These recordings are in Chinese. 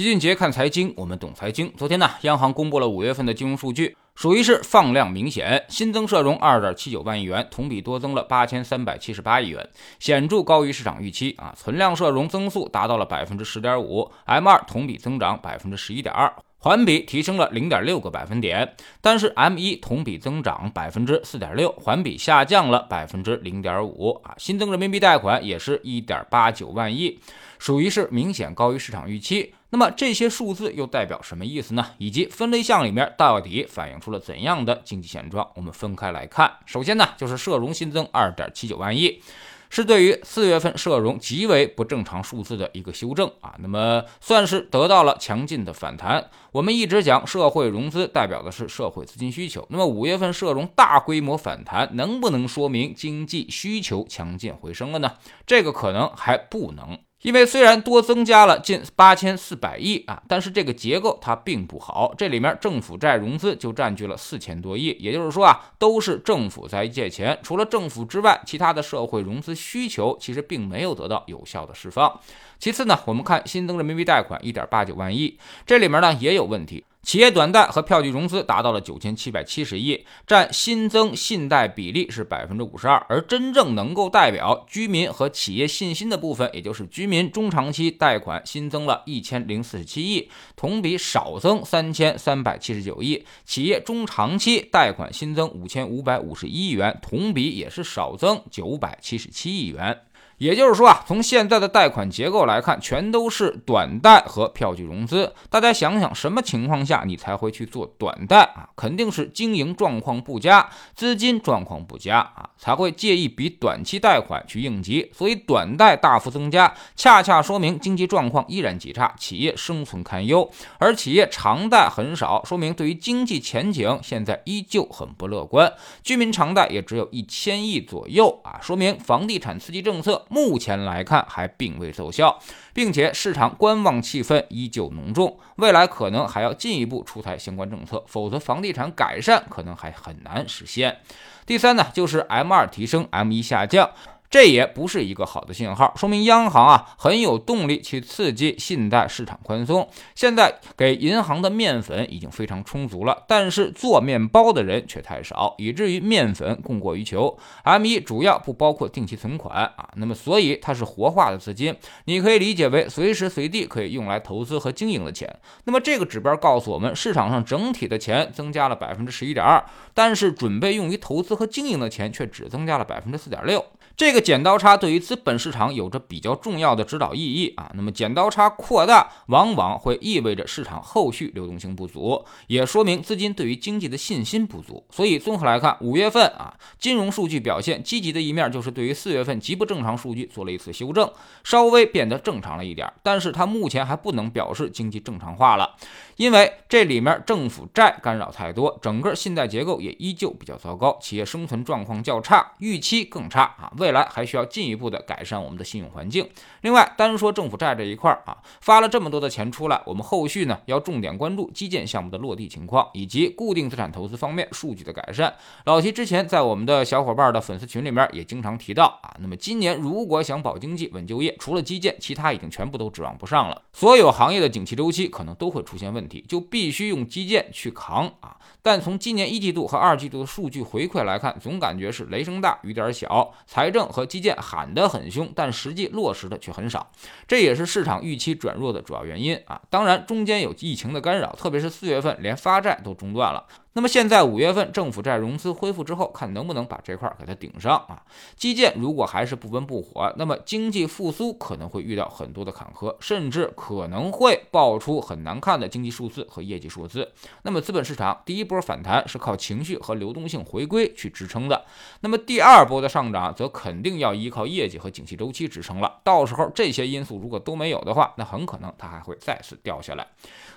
齐俊杰看财经，我们懂财经。昨天呢，央行公布了五月份的金融数据，属于是放量明显，新增社融二点七九万亿元，同比多增了八千三百七十八亿元，显著高于市场预期啊。存量社融增速达到了百分之十点五，M 二同比增长百分之十一点二。环比提升了零点六个百分点，但是 M 一同比增长百分之四点六，环比下降了百分之零点五啊。新增人民币贷款也是一点八九万亿，属于是明显高于市场预期。那么这些数字又代表什么意思呢？以及分类项里面到底反映出了怎样的经济现状？我们分开来看。首先呢，就是社融新增二点七九万亿。是对于四月份社融极为不正常数字的一个修正啊，那么算是得到了强劲的反弹。我们一直讲社会融资代表的是社会资金需求，那么五月份社融大规模反弹，能不能说明经济需求强劲回升了呢？这个可能还不能。因为虽然多增加了近八千四百亿啊，但是这个结构它并不好，这里面政府债融资就占据了四千多亿，也就是说啊，都是政府在借钱，除了政府之外，其他的社会融资需求其实并没有得到有效的释放。其次呢，我们看新增人民币贷款一点八九万亿，这里面呢也有问题。企业短贷和票据融资达到了九千七百七十亿，占新增信贷比例是百分之五十二，而真正能够代表居民和企业信心的部分，也就是居民中长期贷款新增了一千零四十七亿，同比少增三千三百七十九亿；企业中长期贷款新增五千五百五十一亿元，同比也是少增九百七十七亿元。也就是说啊，从现在的贷款结构来看，全都是短贷和票据融资。大家想想，什么情况下你才会去做短贷啊？肯定是经营状况不佳、资金状况不佳啊，才会借一笔短期贷款去应急。所以短贷大幅增加，恰恰说明经济状况依然极差，企业生存堪忧。而企业长贷很少，说明对于经济前景现在依旧很不乐观。居民长贷也只有一千亿左右啊，说明房地产刺激政策。目前来看还并未奏效，并且市场观望气氛依旧浓重，未来可能还要进一步出台相关政策，否则房地产改善可能还很难实现。第三呢，就是 M 二提升，M 一下降。这也不是一个好的信号，说明央行啊很有动力去刺激信贷市场宽松。现在给银行的面粉已经非常充足了，但是做面包的人却太少，以至于面粉供过于求。M 一主要不包括定期存款啊，那么所以它是活化的资金，你可以理解为随时随地可以用来投资和经营的钱。那么这个指标告诉我们，市场上整体的钱增加了百分之十一点二，但是准备用于投资和经营的钱却只增加了百分之四点六。这个剪刀差对于资本市场有着比较重要的指导意义啊。那么剪刀差扩大，往往会意味着市场后续流动性不足，也说明资金对于经济的信心不足。所以综合来看，五月份啊，金融数据表现积极的一面就是对于四月份极不正常数据做了一次修正，稍微变得正常了一点。但是它目前还不能表示经济正常化了，因为这里面政府债干扰太多，整个信贷结构也依旧比较糟糕，企业生存状况较差，预期更差啊。未来还需要进一步的改善我们的信用环境。另外，单说政府债这一块儿啊，发了这么多的钱出来，我们后续呢要重点关注基建项目的落地情况，以及固定资产投资方面数据的改善。老齐之前在我们的小伙伴的粉丝群里面也经常提到啊，那么今年如果想保经济、稳就业，除了基建，其他已经全部都指望不上了。所有行业的景气周期可能都会出现问题，就必须用基建去扛啊。但从今年一季度和二季度的数据回馈来看，总感觉是雷声大雨点小，财政。和基建喊得很凶，但实际落实的却很少，这也是市场预期转弱的主要原因啊。当然，中间有疫情的干扰，特别是四月份连发债都中断了。那么现在五月份政府债融资恢复之后，看能不能把这块给它顶上啊？基建如果还是不温不火，那么经济复苏可能会遇到很多的坎坷，甚至可能会爆出很难看的经济数字和业绩数字。那么资本市场第一波反弹是靠情绪和流动性回归去支撑的，那么第二波的上涨则肯定要依靠业绩和景气周期支撑了。到时候这些因素如果都没有的话，那很可能它还会再次掉下来。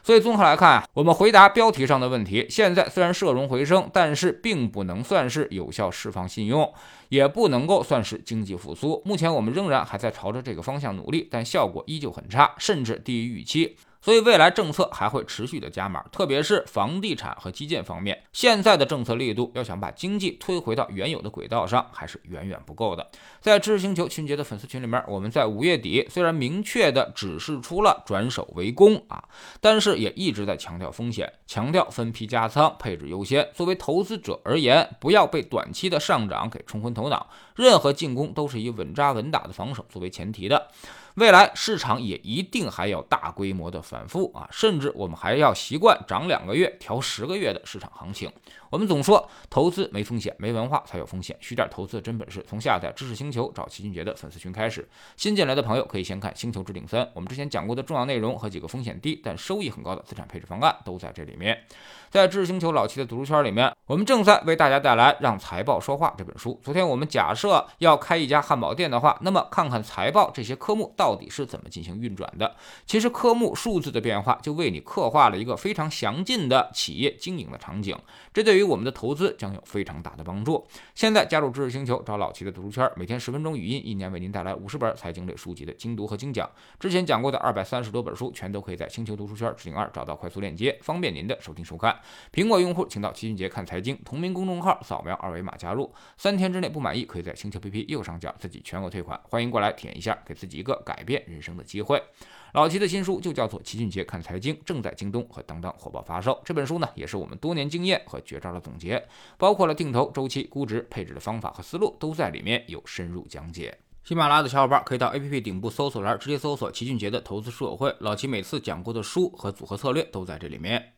所以综合来看啊，我们回答标题上的问题，现在虽虽然社融回升，但是并不能算是有效释放信用，也不能够算是经济复苏。目前我们仍然还在朝着这个方向努力，但效果依旧很差，甚至低于预期。所以未来政策还会持续的加码，特别是房地产和基建方面，现在的政策力度要想把经济推回到原有的轨道上，还是远远不够的。在知识星球群杰的粉丝群里面，我们在五月底虽然明确的指示出了转守为攻啊，但是也一直在强调风险，强调分批加仓，配置优先。作为投资者而言，不要被短期的上涨给冲昏头脑，任何进攻都是以稳扎稳打的防守作为前提的。未来市场也一定还要大规模的反复啊，甚至我们还要习惯涨两个月调十个月的市场行情。我们总说投资没风险，没文化才有风险。学点投资的真本事，从下载知识星球找齐俊杰的粉丝群开始。新进来的朋友可以先看《星球置顶三》，我们之前讲过的重要内容和几个风险低但收益很高的资产配置方案都在这里面。在知识星球老齐的读书圈里面，我们正在为大家带来《让财报说话》这本书。昨天我们假设要开一家汉堡店的话，那么看看财报这些科目到底是怎么进行运转的。其实科目数字的变化就为你刻画了一个非常详尽的企业经营的场景，这对于我们的投资将有非常大的帮助。现在加入知识星球，找老齐的读书圈，每天十分钟语音，一年为您带来五十本财经类书籍的精读和精讲。之前讲过的二百三十多本书，全都可以在星球读书圈置顶二找到快速链接，方便您的收听收看。苹果用户请到齐俊杰看财经同名公众号，扫描二维码加入。三天之内不满意，可以在星球 APP 右上角自己全额退款。欢迎过来体验一下，给自己一个感改变人生的机会。老齐的新书就叫做《齐俊杰看财经》，正在京东和当当火爆发售。这本书呢，也是我们多年经验和绝招的总结，包括了定投、周期、估值、配置的方法和思路，都在里面有深入讲解。喜马拉雅的小伙伴可以到 APP 顶部搜索栏直接搜索齐俊杰的投资书友会，老齐每次讲过的书和组合策略都在这里面。